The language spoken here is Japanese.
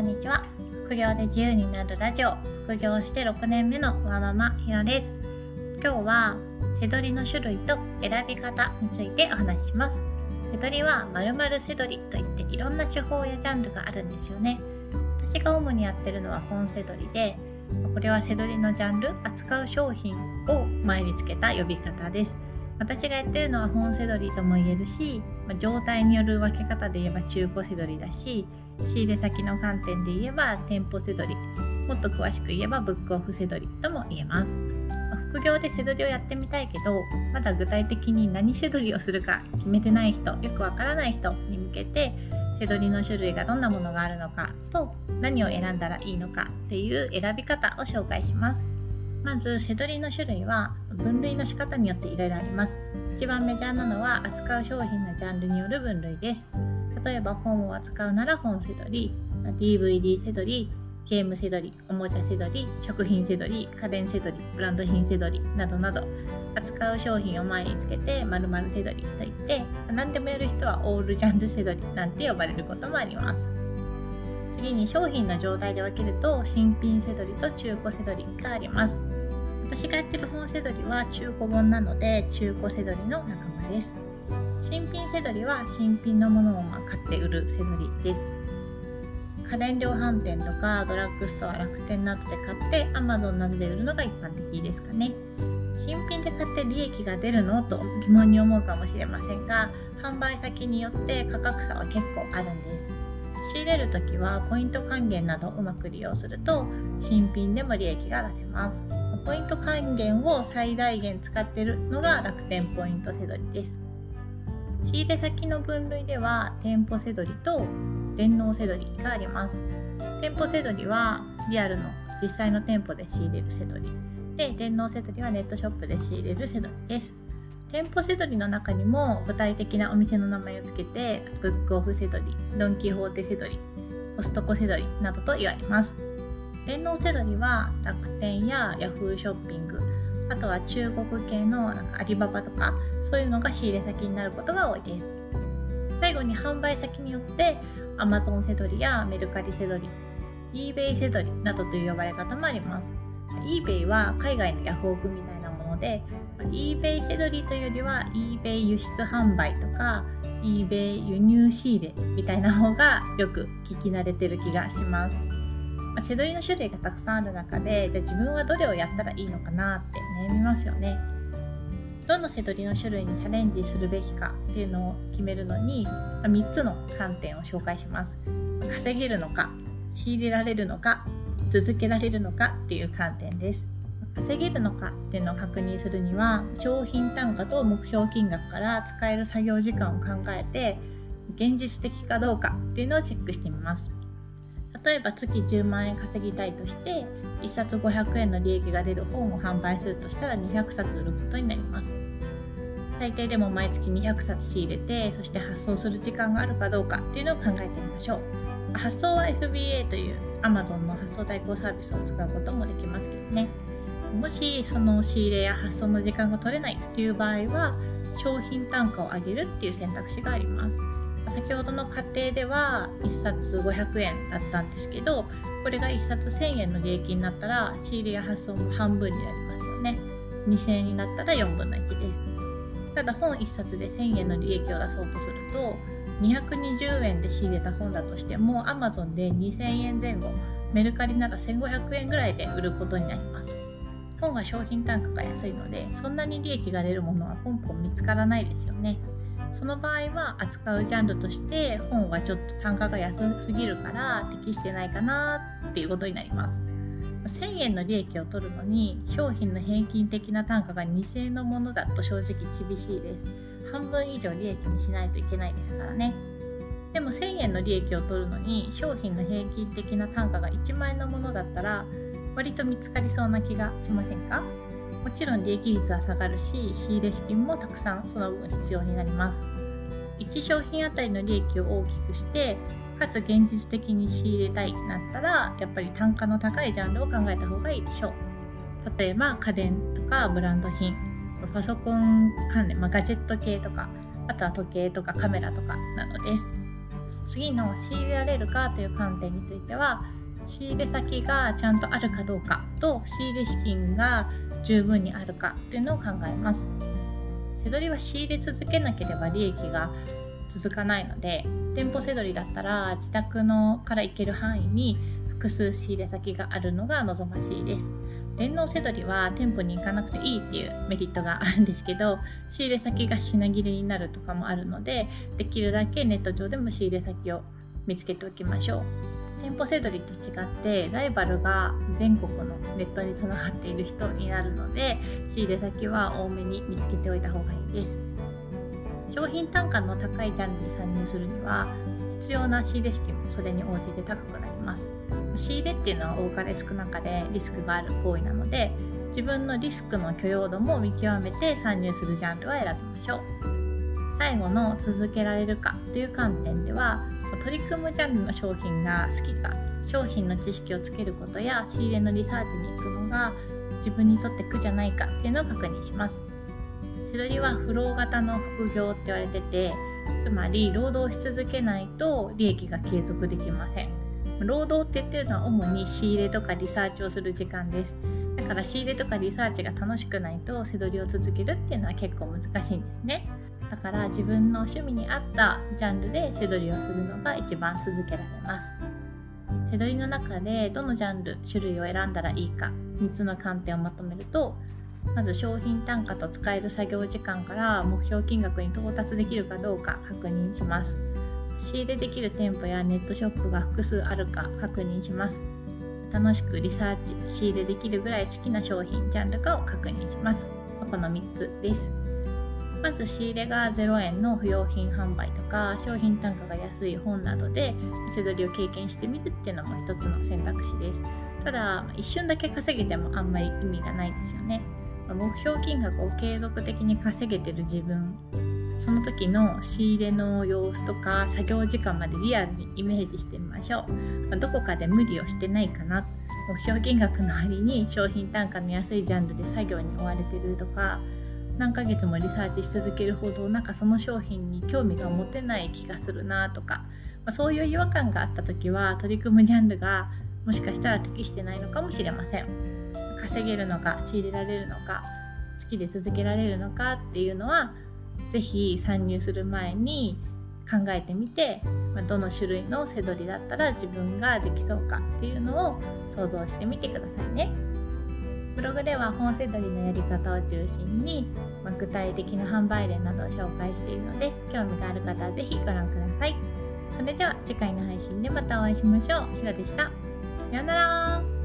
んにちは。副業で自由になるラジオ。副業して6年目のわママひろです。今日は背取りの種類と選び方についてお話しします。背取りは〇〇背取りといっていろんな手法やジャンルがあるんですよね。私が主にやってるのは本背取りでこれは背取りのジャンル扱う商品を前につけた呼び方です。私がやってるのは本セドリとも言えるし、まあ、状態による分け方で言えば中古セドリだし仕入れ先の観点で言えば店舗セドリもっと詳しく言えばブックオフセドリとも言えます、まあ、副業でセドリをやってみたいけどまだ具体的に何セドリをするか決めてない人よくわからない人に向けてセドリの種類がどんなものがあるのかと何を選んだらいいのかっていう選び方を紹介します。まず背取りの種類は分類の仕方によっていろいろあります。一番メジャーなのは扱う商品のジャンルによる分類です。例えば本を扱うなら本背取り DVD 背取りゲーム背取りおもちゃ背取り食品背取り家電背取りブランド品背取りなどなど。扱う商品を前につけて〇〇背取りといって何でもやる人はオールジャンル背取りなんて呼ばれることもあります。次に商品の状態で分けると新品背取りと中古背取りがあります。私がやってる本セドリは中古本なので中古セドリの仲間です。新品セドリは新品のものを買って売るセドリです。家電量販店とかドラッグストア楽天などで買って Amazon などで売るのが一般的ですかね。新品で買って利益が出るのと疑問に思うかもしれませんが販売先によって価格差は結構あるんです。仕入れる時はポイント還元などをうまく利用すると新品でも利益が出せます。ポイント還元を最大限使っているのが楽天ポイントせどりです。仕入れ先の分類では店舗せどりと電脳せどりがあります。店舗せどりはリアルの実際の店舗で仕入れるせどりで電脳せどりはネットショップで仕入れるせどりです。店舗せどりの中にも具体的なお店の名前を付けてブックオフせどりドン・キホーテせどりコストコせどりなどと言われます。電脳セドリは楽天や Yahoo ショッピングあとは中国系のなんかアリババとかそういうのが仕入れ先になることが多いです。最後に販売先によって Amazon セドリやメルカリセドリ eBay セドリなどという呼ばれ方もあります。eBay は海外のヤフオクみたいで eBay セドリというよりは eBay 輸出販売とか eBay 輸入仕入れみたいな方がよく聞き慣れてる気がしますまあ、手取りの種類がたくさんある中でじゃ自分はどれをやったらいいのかなって悩みますよね。どの背取りの種類にチャレンジするべきかっていうのを決めるのに、まあ、3つの観点を紹介します。稼げるのか仕入れられるのか続けられるのかっていう観点です。稼げるのかっていうのを確認するには商品単価と目標金額から使える作業時間を考えて現実的かどうかっていうのをチェックしてみます。例えば月10万円稼ぎたいとして1冊500円の利益が出る本を販売するとしたら200冊売ることになります。最低でも毎月200冊仕入れてそして発送する時間があるかどうかっていうのを考えてみましょう。発送は FBA という Amazon の発送代行サービスを使うこともできますけどね。もしその仕入れや発送の時間が取れないという場合は商品単価を上げるっていう選択肢があります。先ほどの過程では1冊500円だったんですけどこれが1冊1000円の利益になったら仕入れや発送も半分になりますよね。2000円になったら4分の1です。ただ本1冊で1000円の利益を出そうとすると220円で仕入れた本だとしても Amazon で2000円前後メルカリなら1500円ぐらいで売ることになります。本は商品単価が安いのでそんなに利益が出るものはポンポン見つからないですよね。その場合は扱うジャンルとして本はちょっと単価が安すぎるから適してないかなっていうことになります。1000円の利益を取るのに商品の平均的な単価が2000円のものだと正直厳しいです。半分以上利益にしないといけないですからね。でも1000円の利益を取るのに商品の平均的な単価が1万円のものだったら割と見つかりそうな気がしませんか？もちろん利益率は下がるし仕入れ資金もたくさんその分必要になります。1商品あたりの利益を大きくしてかつ現実的に仕入れたいなったらやっぱり単価の高いジャンルを考えた方がいいでしょう。例えば家電とかブランド品パソコン関連、まあ、ガジェット系とかあとは時計とかカメラとかなどです。次の仕入れられるかという観点については仕入れ先がちゃんとあるかどうかと仕入れ資金が十分にあるかというのを考えます。背取りは仕入れ続けなければ利益が続かないので店舗背取りだったら自宅のから行ける範囲に複数仕入れ先があるのが望ましいです。電脳せどりは店舗に行かなくていいっていうメリットがあるんですけど仕入れ先が品切れになるとかもあるのでできるだけネット上でも仕入れ先を見つけておきましょう。店舗せどりと違ってライバルが全国のネットにつながっている人になるので仕入れ先は多めに見つけておいた方がいいです。商品単価の高いジャンルに参入するには必要な仕入れ式もそれに応じて高くなります。仕入れっていうのは多かれ少なかれリスクがある行為なので自分のリスクの許容度も見極めて参入するジャンルは選びましょう。最後の続けられるかという観点では取り組むジャンルの商品が好きか商品の知識をつけることや仕入れのリサーチに行くのが自分にとって苦じゃないかっていうのを確認します。手取りはフロー型の副業って言われててつまり労働し続けないと利益が継続できません。労働って言ってるのは主に仕入れとかリサーチをする時間です。だから仕入れとかリサーチが楽しくないと背取りを続けるっていうのは結構難しいんですね。だから自分の趣味に合ったジャンルで背取りをするのが一番続けられます。背取りの中でどのジャンル種類を選んだらいいか3つの観点をまとめるとまず商品単価と使える作業時間から目標金額に到達できるかどうか確認します。仕入れできる店舗やネットショップが複数あるか確認します。楽しくリサーチ仕入れできるぐらい好きな商品ジャンルかを確認します。この3つです。まず仕入れが0円の不用品販売とか商品単価が安い本などで店取りを経験してみるっていうのも一つの選択肢です。ただ一瞬だけ稼げてもあんまり意味がないですよね。目標金額を継続的に稼げてる自分その時の仕入れの様子とか作業時間までリアルにイメージしてみましょう、どこかで無理をしてないかな。目標金額の割に商品単価の安いジャンルで作業に追われてるとか何ヶ月もリサーチし続けるほどなんかその商品に興味が持てない気がするなとか、まあ、そういう違和感があった時は取り組むジャンルがもしかしたら適してないのかもしれません稼げるのか仕入れられるのか好きで続けられるのかっていうのは是非参入する前に考えてみて、まどの種類の背取りだったら自分ができそうかっていうのを想像してみてくださいね。ブログでは本セドリのやり方を中心に、ま具体的な販売例などを紹介しているので興味がある方は是非ご覧ください。それでは次回の配信でまたお会いしましょう。しろでした。さようなら